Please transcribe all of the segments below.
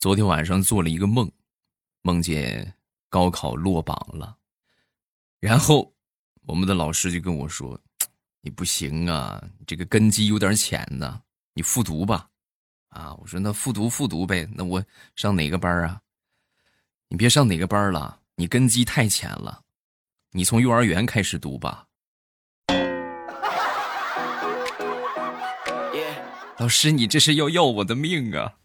昨天晚上做了一个梦，梦见高考落榜了，然后我们的老师就跟我说：“你不行啊，你这个根基有点浅呢，你复读吧。”啊，我说那复读复读呗，那我上哪个班啊？你别上哪个班了，你根基太浅了，你从幼儿园开始读吧。老师，你这是要要我的命啊！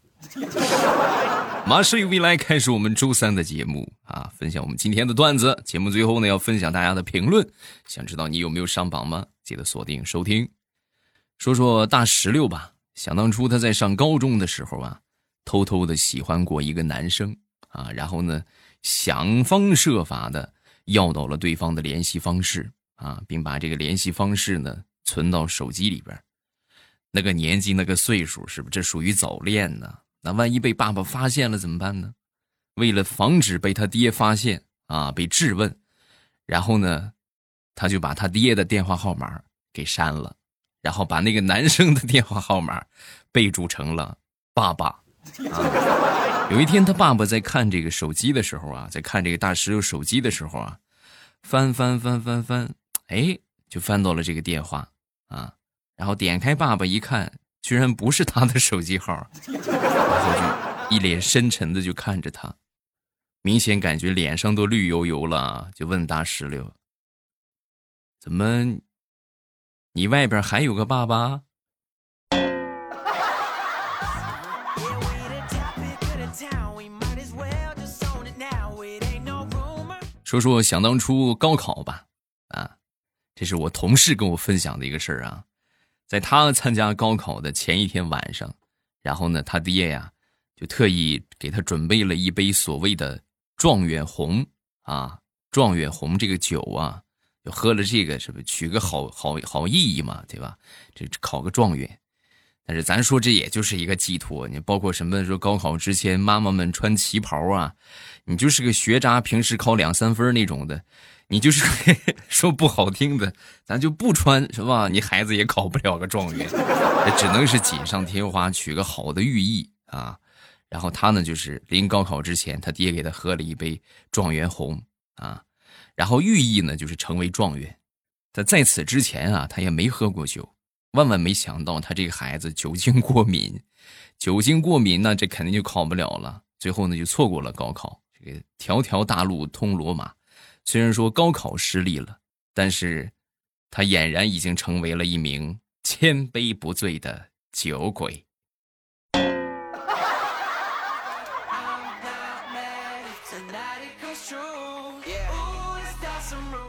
马上与未来开始我们周三的节目啊，分享我们今天的段子。节目最后呢，要分享大家的评论。想知道你有没有上榜吗？记得锁定收听。说说大石榴吧。想当初他在上高中的时候啊，偷偷的喜欢过一个男生啊，然后呢，想方设法的要到了对方的联系方式啊，并把这个联系方式呢存到手机里边。那个年纪，那个岁数，是不是这属于早恋呢？那万一被爸爸发现了怎么办呢？为了防止被他爹发现啊，被质问，然后呢，他就把他爹的电话号码给删了，然后把那个男生的电话号码备注成了“爸爸”。啊，有一天他爸爸在看这个手机的时候啊，在看这个大石榴手机的时候啊，翻翻翻翻翻，哎，就翻到了这个电话啊，然后点开爸爸一看。居然不是他的手机号，然后就一脸深沉的就看着他，明显感觉脸上都绿油油了，就问大石榴：“怎么，你外边还有个爸爸？”说说想当初高考吧，啊，这是我同事跟我分享的一个事儿啊。在他参加高考的前一天晚上，然后呢，他爹呀就特意给他准备了一杯所谓的状元红啊，状元红这个酒啊，就喝了这个是不是取个好好好意义嘛，对吧？这考个状元，但是咱说这也就是一个寄托，你包括什么说高考之前妈妈们穿旗袍啊，你就是个学渣，平时考两三分那种的。你就是 说不好听的，咱就不穿是吧？你孩子也考不了个状元，只能是锦上添花，取个好的寓意啊。然后他呢，就是临高考之前，他爹给他喝了一杯状元红啊，然后寓意呢就是成为状元。他在此之前啊，他也没喝过酒，万万没想到他这个孩子酒精过敏，酒精过敏那这肯定就考不了了。最后呢，就错过了高考。这个条条大路通罗马。虽然说高考失利了，但是，他俨然已经成为了一名千杯不醉的酒鬼。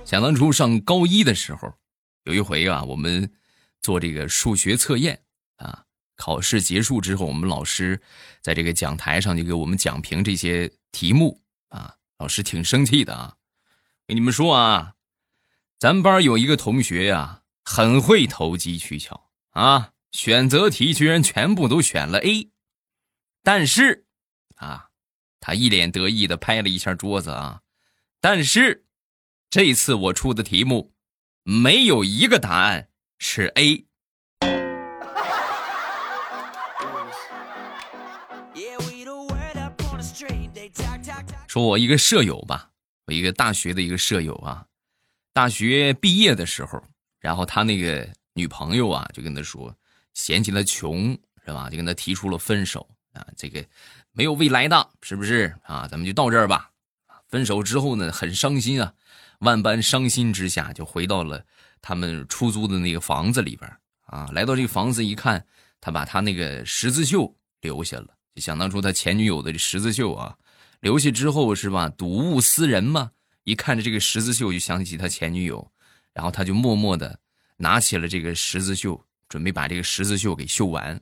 想当初上高一的时候，有一回啊，我们做这个数学测验啊，考试结束之后，我们老师在这个讲台上就给我们讲评这些题目啊，老师挺生气的啊。跟你们说啊，咱班有一个同学呀，很会投机取巧啊，选择题居然全部都选了 A，但是，啊，他一脸得意的拍了一下桌子啊，但是，这次我出的题目，没有一个答案是 A。说我一个舍友吧。我一个大学的一个舍友啊，大学毕业的时候，然后他那个女朋友啊，就跟他说嫌弃他穷是吧？就跟他提出了分手啊，这个没有未来的是不是啊？咱们就到这儿吧。分手之后呢，很伤心啊，万般伤心之下，就回到了他们出租的那个房子里边啊。来到这个房子一看，他把他那个十字绣留下了，就想当初他前女友的这十字绣啊。留下之后是吧？睹物思人嘛，一看着这个十字绣就想起他前女友，然后他就默默的拿起了这个十字绣，准备把这个十字绣给绣完。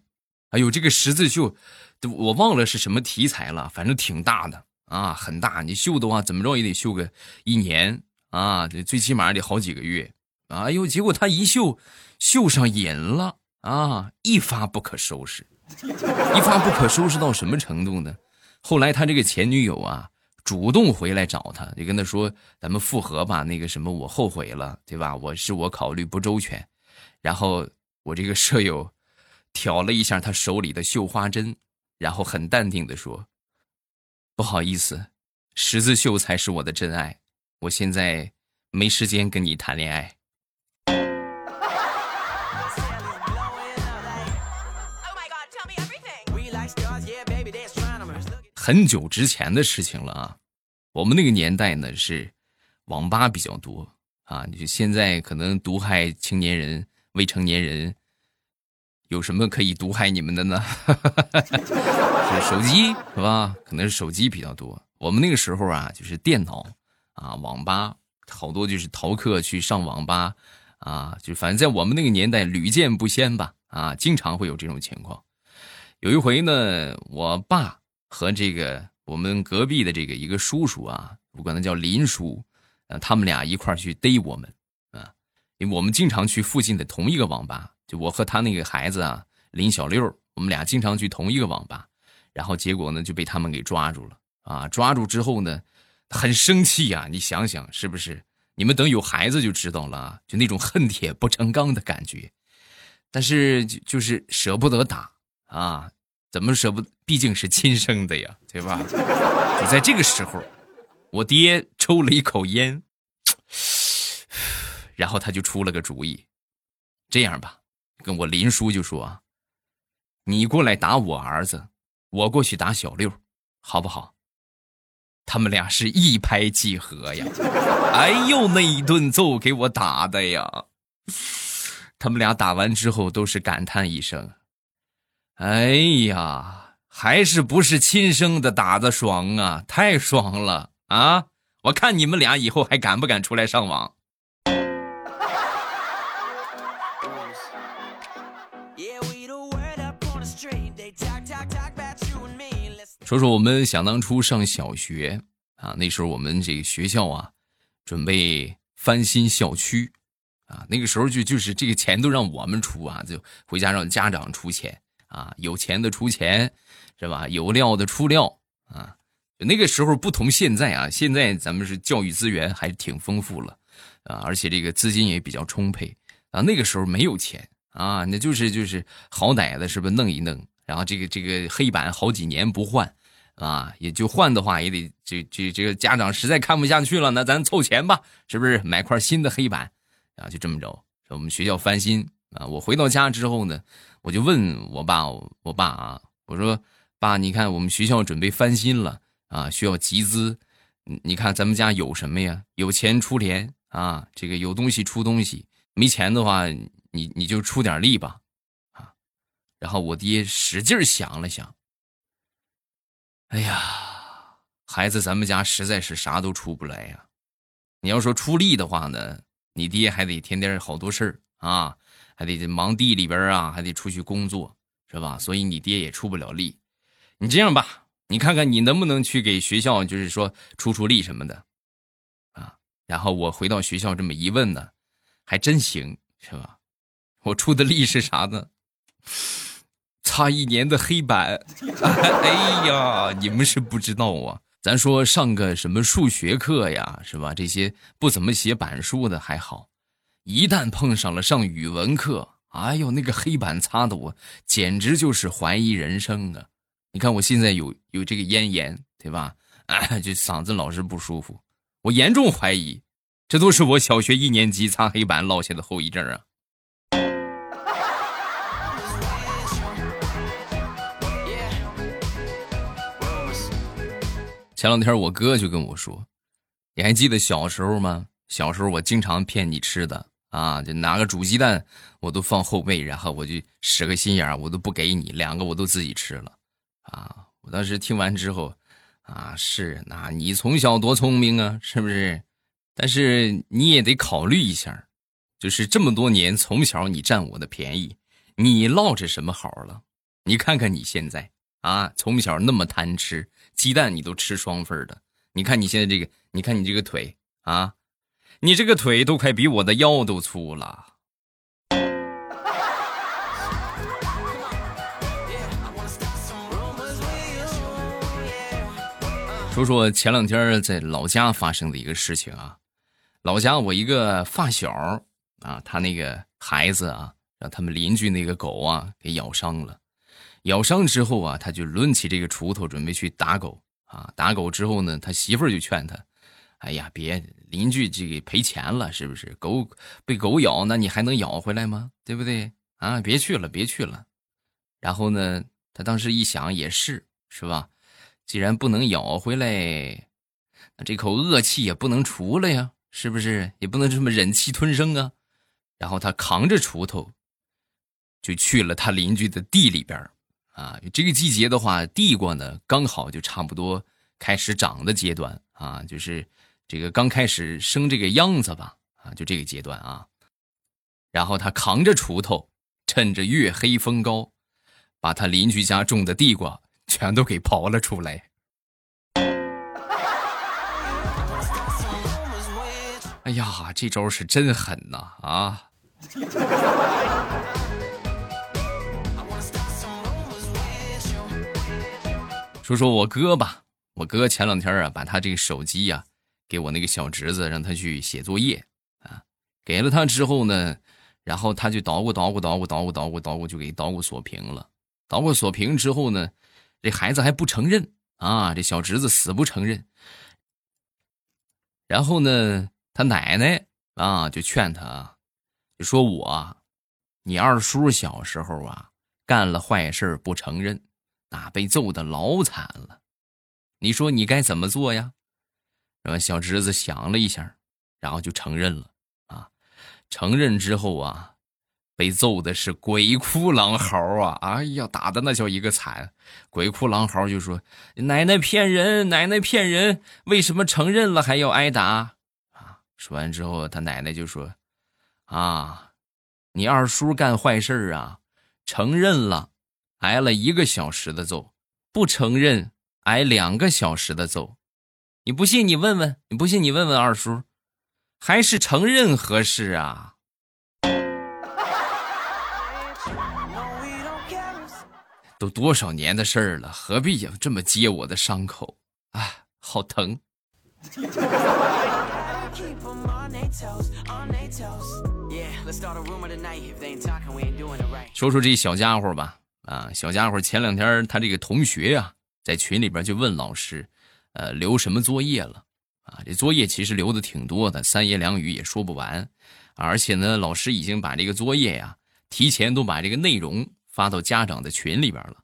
哎呦，这个十字绣，我忘了是什么题材了，反正挺大的啊，很大。你绣的话，怎么着也得绣个一年啊，这最起码得好几个月。哎呦，结果他一绣，绣上瘾了啊，一发不可收拾，一发不可收拾到什么程度呢？后来他这个前女友啊，主动回来找他，就跟他说：“咱们复合吧。”那个什么，我后悔了，对吧？我是我考虑不周全。然后我这个舍友挑了一下他手里的绣花针，然后很淡定的说：“不好意思，十字绣才是我的真爱，我现在没时间跟你谈恋爱。很久之前的事情了啊，我们那个年代呢是网吧比较多啊，你就现在可能毒害青年人、未成年人，有什么可以毒害你们的呢？是手机是吧？可能是手机比较多。我们那个时候啊，就是电脑啊，网吧好多就是逃课去上网吧啊，就反正在我们那个年代屡见不鲜吧啊，经常会有这种情况。有一回呢，我爸。和这个我们隔壁的这个一个叔叔啊，我管他叫林叔，啊，他们俩一块去逮我们，啊，因为我们经常去附近的同一个网吧，就我和他那个孩子啊，林小六，我们俩经常去同一个网吧，然后结果呢就被他们给抓住了，啊，抓住之后呢，很生气呀，你想想是不是？你们等有孩子就知道了，就那种恨铁不成钢的感觉，但是就就是舍不得打啊。怎么舍不？毕竟是亲生的呀，对吧？就在这个时候，我爹抽了一口烟，然后他就出了个主意：这样吧，跟我林叔就说：“你过来打我儿子，我过去打小六，好不好？”他们俩是一拍即合呀！哎呦，那一顿揍给我打的呀！他们俩打完之后都是感叹一声。哎呀，还是不是亲生的打的爽啊！太爽了啊！我看你们俩以后还敢不敢出来上网？说说我们想当初上小学啊，那时候我们这个学校啊，准备翻新校区啊，那个时候就就是这个钱都让我们出啊，就回家让家长出钱。啊，有钱的出钱，是吧？有料的出料啊！那个时候不同现在啊，现在咱们是教育资源还是挺丰富了啊，而且这个资金也比较充沛啊。那个时候没有钱啊，那就是就是好歹的是不是弄一弄，然后这个这个黑板好几年不换啊，也就换的话也得这这这个家长实在看不下去了，那咱凑钱吧，是不是买块新的黑板啊？就这么着，我们学校翻新啊。我回到家之后呢。我就问我爸，我爸啊，我说爸，你看我们学校准备翻新了啊，需要集资，你看咱们家有什么呀？有钱出钱啊，这个有东西出东西，没钱的话，你你就出点力吧，啊。然后我爹使劲想了想，哎呀，孩子，咱们家实在是啥都出不来呀。你要说出力的话呢，你爹还得天天好多事儿啊。还得忙地里边啊，还得出去工作，是吧？所以你爹也出不了力。你这样吧，你看看你能不能去给学校，就是说出出力什么的，啊？然后我回到学校这么一问呢，还真行，是吧？我出的力是啥呢？擦一年的黑板。哎呀，你们是不知道啊。咱说上个什么数学课呀，是吧？这些不怎么写板书的还好。一旦碰上了上语文课，哎呦，那个黑板擦的我简直就是怀疑人生啊！你看我现在有有这个咽炎，对吧？哎，就嗓子老是不舒服，我严重怀疑，这都是我小学一年级擦黑板落下的后遗症啊！前两天我哥就跟我说：“你还记得小时候吗？小时候我经常骗你吃的。”啊，就拿个煮鸡蛋，我都放后背，然后我就使个心眼我都不给你两个，我都自己吃了。啊，我当时听完之后，啊，是，那你从小多聪明啊，是不是？但是你也得考虑一下，就是这么多年从小你占我的便宜，你落着什么好了？你看看你现在啊，从小那么贪吃，鸡蛋你都吃双份的，你看你现在这个，你看你这个腿啊。你这个腿都快比我的腰都粗了。说说前两天在老家发生的一个事情啊，老家我一个发小啊，他那个孩子啊，让他们邻居那个狗啊给咬伤了，咬伤之后啊，他就抡起这个锄头准备去打狗啊，打狗之后呢，他媳妇儿就劝他：“哎呀，别邻居这个赔钱了，是不是？狗被狗咬，那你还能咬回来吗？对不对？啊，别去了，别去了。”然后呢，他当时一想，也是，是吧？既然不能咬回来，那这口恶气也不能除了呀，是不是？也不能这么忍气吞声啊。然后他扛着锄头，就去了他邻居的地里边啊，这个季节的话，地瓜呢刚好就差不多开始长的阶段啊，就是这个刚开始生这个秧子吧，啊，就这个阶段啊。然后他扛着锄头，趁着月黑风高，把他邻居家种的地瓜全都给刨了出来。哎呀，这招是真狠呐！啊。说说我哥吧，我哥前两天啊，把他这个手机呀，给我那个小侄子，让他去写作业啊。给了他之后呢，然后他就捣鼓捣鼓捣鼓捣鼓捣鼓捣鼓，就给捣鼓锁屏了。捣鼓锁屏之后呢，这孩子还不承认啊，这小侄子死不承认。然后呢，他奶奶啊就劝他，就说我，你二叔小时候啊干了坏事不承认。那被揍的老惨了，你说你该怎么做呀？然后小侄子想了一下，然后就承认了啊。承认之后啊，被揍的是鬼哭狼嚎啊！哎呀，打的那叫一个惨。鬼哭狼嚎就说：“奶奶骗人，奶奶骗人，为什么承认了还要挨打？”啊！说完之后，他奶奶就说：“啊，你二叔干坏事啊，承认了。”挨了一个小时的揍，不承认挨两个小时的揍，你不信你问问，你不信你问问二叔，还是承认合适啊？都多少年的事儿了，何必要这么揭我的伤口啊？好疼！说说这小家伙吧。啊，小家伙前两天他这个同学呀，在群里边就问老师，呃，留什么作业了？啊，这作业其实留的挺多的，三言两语也说不完。而且呢，老师已经把这个作业呀，提前都把这个内容发到家长的群里边了。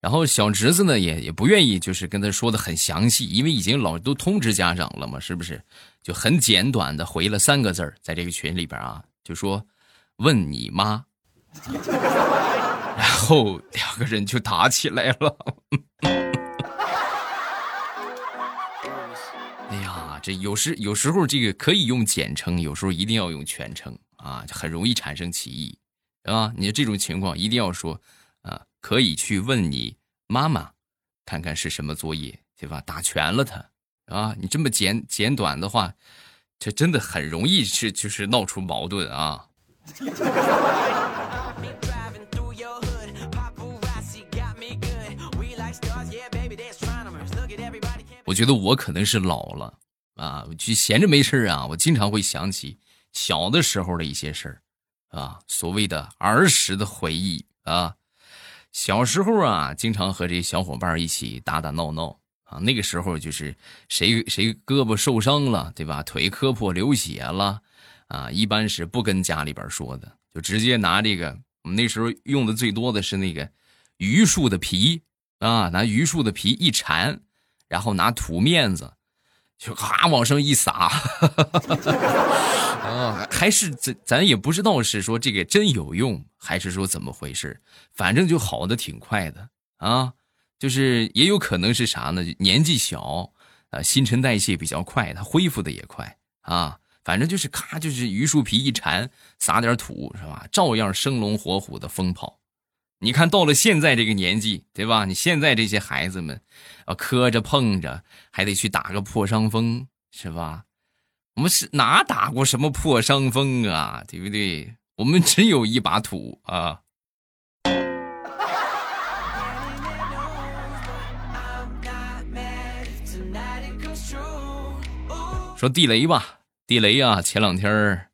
然后小侄子呢，也也不愿意，就是跟他说的很详细，因为已经老都通知家长了嘛，是不是？就很简短的回了三个字在这个群里边啊，就说：“问你妈。” 然后两个人就打起来了。这有时有时候这个可以用简称，有时候一定要用全称啊，就很容易产生歧义，啊。你这种情况一定要说啊，可以去问你妈妈，看看是什么作业，对吧？打全了他啊！你这么简简短的话，这真的很容易是就是闹出矛盾啊。我觉得我可能是老了啊，就闲着没事啊，我经常会想起小的时候的一些事儿，啊，所谓的儿时的回忆啊。小时候啊，经常和这小伙伴一起打打闹闹啊。那个时候就是谁谁胳膊受伤了，对吧？腿磕破流血了啊，一般是不跟家里边说的，就直接拿这个我们那时候用的最多的是那个榆树的皮啊，拿榆树的皮一缠。然后拿土面子，就咔往上一撒，啊，还是咱咱也不知道是说这个真有用，还是说怎么回事反正就好的挺快的啊，就是也有可能是啥呢？年纪小，啊，新陈代谢比较快，它恢复的也快啊。反正就是咔，就是榆树皮一缠，撒点土是吧？照样生龙活虎的疯跑。你看到了现在这个年纪，对吧？你现在这些孩子们，啊，磕着碰着，还得去打个破伤风，是吧？我们是哪打过什么破伤风啊？对不对？我们只有一把土啊。说地雷吧，地雷啊，前两天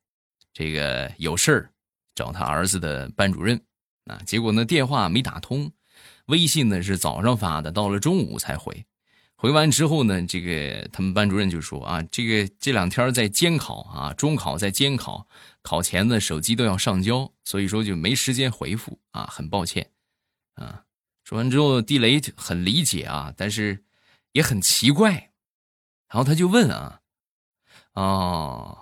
这个有事儿，找他儿子的班主任。啊，结果呢，电话没打通，微信呢是早上发的，到了中午才回，回完之后呢，这个他们班主任就说啊，这个这两天在监考啊，中考在监考，考前呢手机都要上交，所以说就没时间回复啊，很抱歉啊。说完之后，地雷很理解啊，但是也很奇怪，然后他就问啊，哦，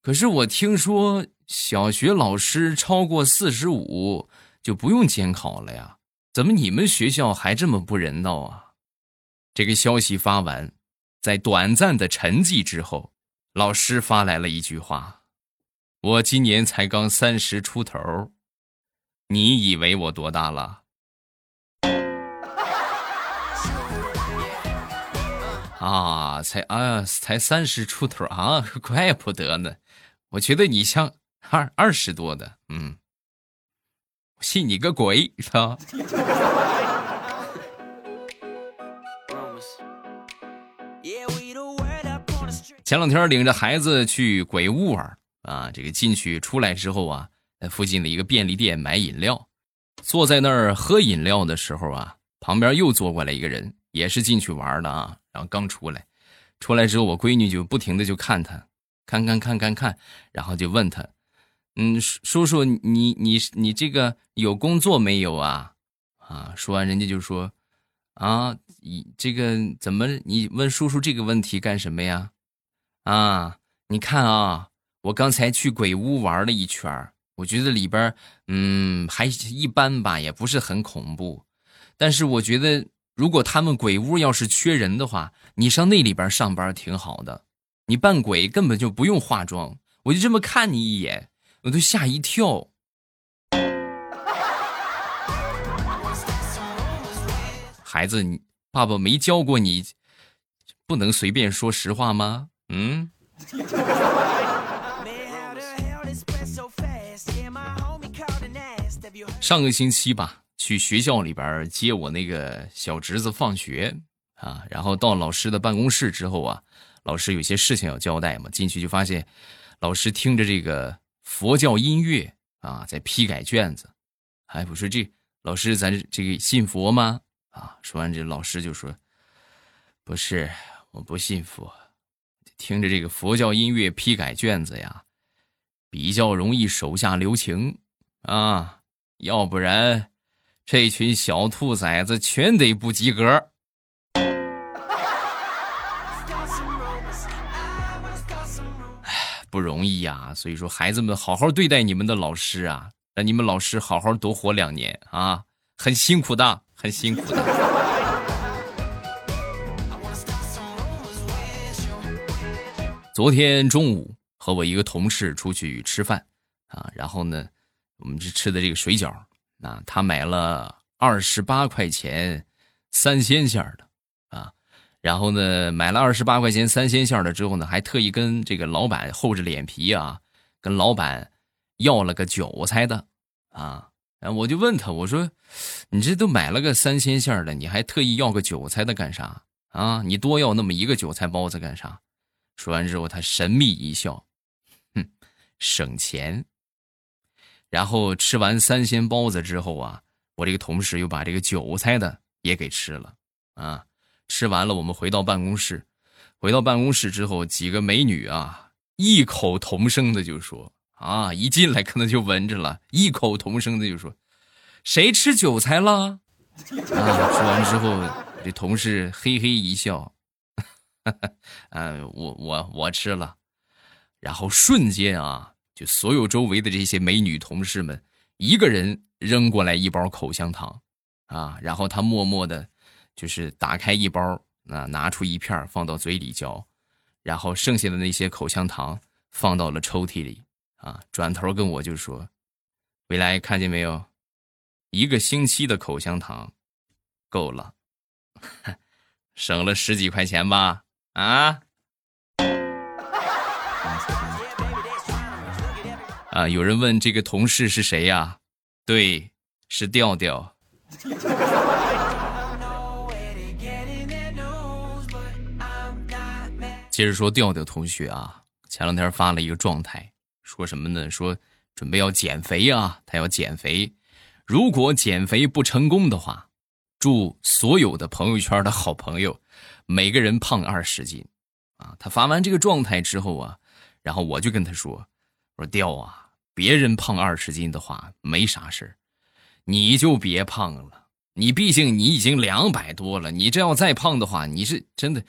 可是我听说小学老师超过四十五就不用监考了呀，怎么你们学校还这么不人道啊？这个消息发完，在短暂的沉寂之后，老师发来了一句话：“我今年才刚三十出头，你以为我多大了？” 啊，才啊，才三十出头啊，怪不得呢。我觉得你像二二十多的，嗯，信你个鬼，是吧？前两天领着孩子去鬼屋玩啊，这个进去出来之后啊，在附近的一个便利店买饮料，坐在那儿喝饮料的时候啊，旁边又坐过来一个人，也是进去玩的啊，然后刚出来，出来之后我闺女就不停的就看他，看看看看看，然后就问他，嗯，叔叔你你你这个有工作没有啊？啊，说完人家就说，啊，你这个怎么你问叔叔这个问题干什么呀？啊，你看啊，我刚才去鬼屋玩了一圈我觉得里边嗯还一般吧，也不是很恐怖。但是我觉得，如果他们鬼屋要是缺人的话，你上那里边上班挺好的。你扮鬼根本就不用化妆，我就这么看你一眼，我都吓一跳。孩子，你爸爸没教过你，不能随便说实话吗？嗯，上个星期吧，去学校里边接我那个小侄子放学啊，然后到老师的办公室之后啊，老师有些事情要交代嘛，进去就发现老师听着这个佛教音乐啊，在批改卷子。哎，我说这老师，咱这个信佛吗？啊，说完这老师就说：“不是，我不信佛。”听着这个佛教音乐批改卷子呀，比较容易手下留情啊，要不然这群小兔崽子全得不及格。不容易呀，所以说孩子们好好对待你们的老师啊，让你们老师好好多活两年啊，很辛苦的，很辛苦的。昨天中午和我一个同事出去吃饭，啊，然后呢，我们是吃的这个水饺，啊，他买了二十八块钱三鲜馅的，然后呢，买了二十八块钱三鲜馅的之后呢，还特意跟这个老板厚着脸皮啊，跟老板要了个韭菜的，啊，然后我就问他，我说，你这都买了个三鲜馅的，你还特意要个韭菜的干啥？啊，你多要那么一个韭菜包子干啥？说完之后，他神秘一笑，哼，省钱。然后吃完三鲜包子之后啊，我这个同事又把这个韭菜的也给吃了啊。吃完了，我们回到办公室。回到办公室之后，几个美女啊，异口同声的就说：“啊，一进来可能就闻着了，异口同声的就说，谁吃韭菜了？” 啊，说完之后，这同事嘿嘿一笑。嗯，我我我吃了，然后瞬间啊，就所有周围的这些美女同事们，一个人扔过来一包口香糖，啊，然后他默默的，就是打开一包，啊，拿出一片放到嘴里嚼，然后剩下的那些口香糖放到了抽屉里，啊，转头跟我就说：“未来看见没有，一个星期的口香糖，够了，省了十几块钱吧。”啊！啊！有人问这个同事是谁呀？对，是调调。接着说调调同学啊，前两天发了一个状态，说什么呢？说准备要减肥啊，他要减肥。如果减肥不成功的话，祝所有的朋友圈的好朋友。每个人胖二十斤，啊，他发完这个状态之后啊，然后我就跟他说，我说调啊，别人胖二十斤的话没啥事你就别胖了，你毕竟你已经两百多了，你这要再胖的话，你是真的，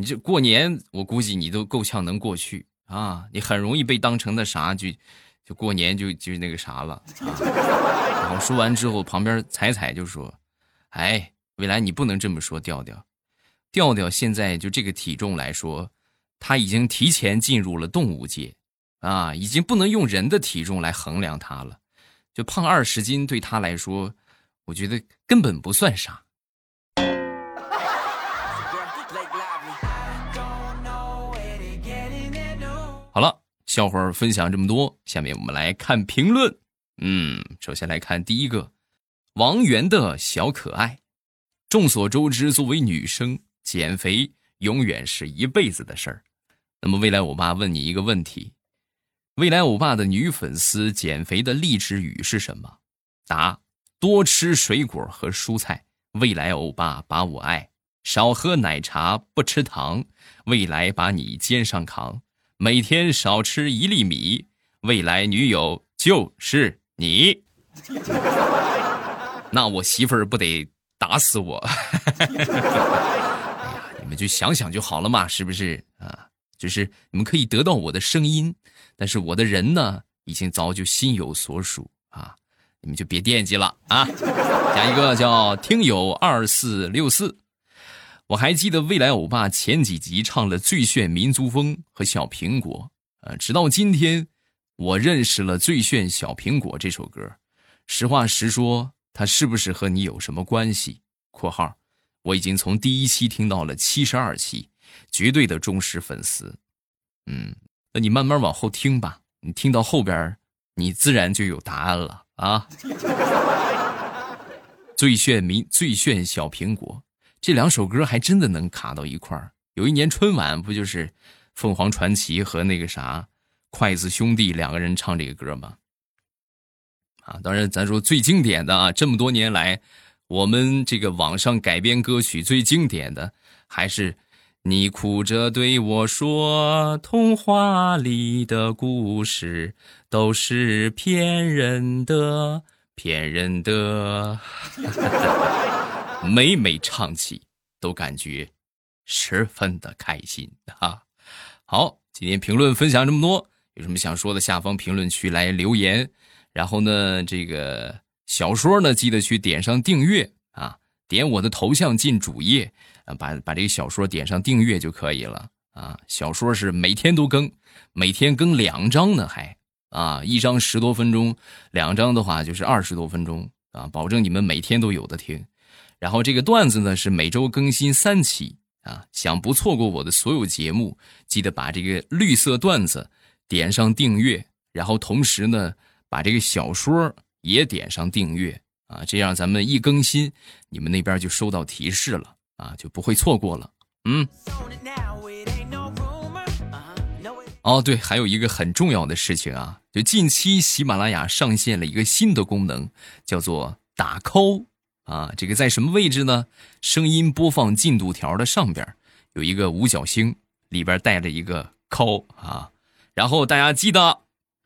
你这过年我估计你都够呛能过去啊，你很容易被当成那啥就。就过年就就那个啥了，然后说完之后，旁边彩彩就说：“哎，未来你不能这么说，调调，调调现在就这个体重来说，他已经提前进入了动物界，啊，已经不能用人的体重来衡量他了，就胖二十斤对他来说，我觉得根本不算啥。”笑话分享这么多，下面我们来看评论。嗯，首先来看第一个，王源的小可爱。众所周知，作为女生，减肥永远是一辈子的事儿。那么，未来欧巴问你一个问题：未来欧巴的女粉丝减肥的励志语是什么？答：多吃水果和蔬菜。未来欧巴把我爱，少喝奶茶，不吃糖。未来把你肩上扛。每天少吃一粒米，未来女友就是你。那我媳妇儿不得打死我？哎呀，你们就想想就好了嘛，是不是啊？就是你们可以得到我的声音，但是我的人呢，已经早就心有所属啊！你们就别惦记了啊！下一个叫听友二四六四。我还记得未来欧巴前几集唱了《最炫民族风》和《小苹果》，呃，直到今天，我认识了《最炫小苹果》这首歌。实话实说，它是不是和你有什么关系？（括号）我已经从第一期听到了七十二期，绝对的忠实粉丝。嗯，那你慢慢往后听吧，你听到后边，你自然就有答案了啊！最炫民最炫小苹果。这两首歌还真的能卡到一块儿。有一年春晚不就是凤凰传奇和那个啥筷子兄弟两个人唱这个歌吗？啊，当然咱说最经典的啊，这么多年来，我们这个网上改编歌曲最经典的还是你哭着对我说，童话里的故事都是骗人的，骗人的。每每唱起，都感觉十分的开心啊！好，今天评论分享这么多，有什么想说的，下方评论区来留言。然后呢，这个小说呢，记得去点上订阅啊，点我的头像进主页啊，把把这个小说点上订阅就可以了啊。小说是每天都更，每天更两章呢，还啊，一章十多分钟，两章的话就是二十多分钟啊，保证你们每天都有的听。然后这个段子呢是每周更新三期啊，想不错过我的所有节目，记得把这个绿色段子点上订阅，然后同时呢把这个小说也点上订阅啊，这样咱们一更新，你们那边就收到提示了啊，就不会错过了。嗯。哦，对，还有一个很重要的事情啊，就近期喜马拉雅上线了一个新的功能，叫做打 call。啊，这个在什么位置呢？声音播放进度条的上边有一个五角星，里边带着一个 call 啊。然后大家记得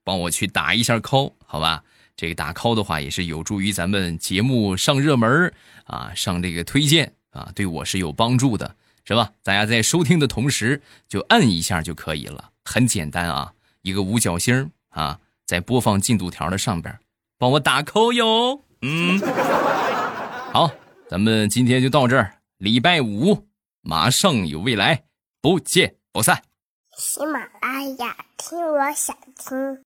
帮我去打一下 call，好吧？这个打 call 的话也是有助于咱们节目上热门啊，上这个推荐啊，对我是有帮助的，是吧？大家在收听的同时就按一下就可以了，很简单啊，一个五角星啊，在播放进度条的上边帮我打 call 哟，嗯。好，咱们今天就到这儿。礼拜五马上有未来，不见不散。喜马拉雅，听我想听。